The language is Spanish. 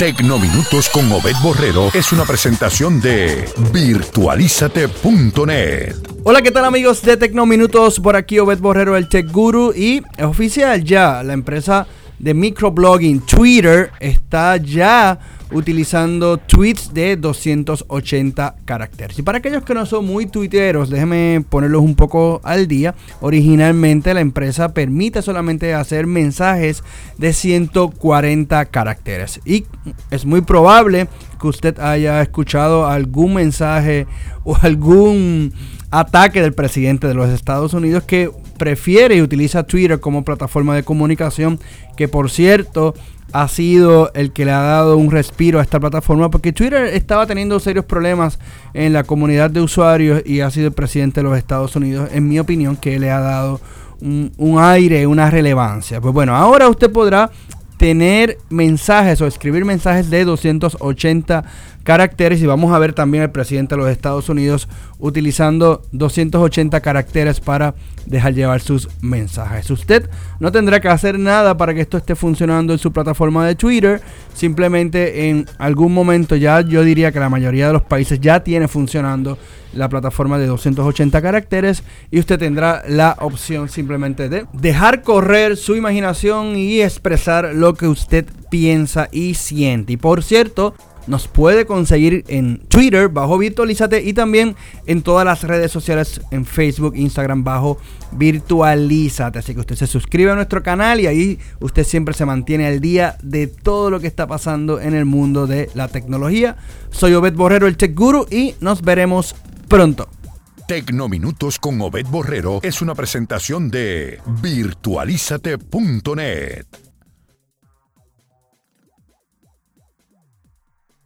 Tecnominutos con Obed Borrero es una presentación de virtualízate.net. Hola, ¿qué tal amigos de Tecnominutos? Por aquí Obed Borrero, el Tech Guru y es oficial ya, la empresa de microblogging Twitter está ya utilizando tweets de 280 caracteres. Y para aquellos que no son muy tuiteros, déjenme ponerlos un poco al día. Originalmente la empresa permite solamente hacer mensajes de 140 caracteres. Y es muy probable que usted haya escuchado algún mensaje o algún ataque del presidente de los Estados Unidos que prefiere y utiliza Twitter como plataforma de comunicación, que por cierto ha sido el que le ha dado un respiro a esta plataforma porque Twitter estaba teniendo serios problemas en la comunidad de usuarios y ha sido el presidente de los Estados Unidos, en mi opinión, que le ha dado un, aire, una relevancia. Pues bueno, ahora usted podrá tener mensajes o escribir mensajes de 280 caracteres y vamos a ver también al presidente de los Estados Unidos utilizando 280 caracteres para dejar llevar sus mensajes. Usted no tendrá que hacer nada para que esto esté funcionando en su plataforma de Twitter. Simplemente en algún momento ya yo diría que la mayoría de los países ya tiene funcionando la plataforma de 280 caracteres y usted tendrá la opción simplemente de dejar correr su imaginación y expresar lo que usted piensa y siente. Y por cierto, nos puede conseguir en Twitter bajo Virtualízate y también en todas las redes sociales en Facebook, Instagram bajo Virtualízate. Así que usted se suscribe a nuestro canal y ahí usted siempre se mantiene al día de todo lo que está pasando en el mundo de la tecnología. Soy Obed Borrero, el Tech Guru y nos veremos pronto. Tecnominutos con Obed Borrero es una presentación de virtualízate.net.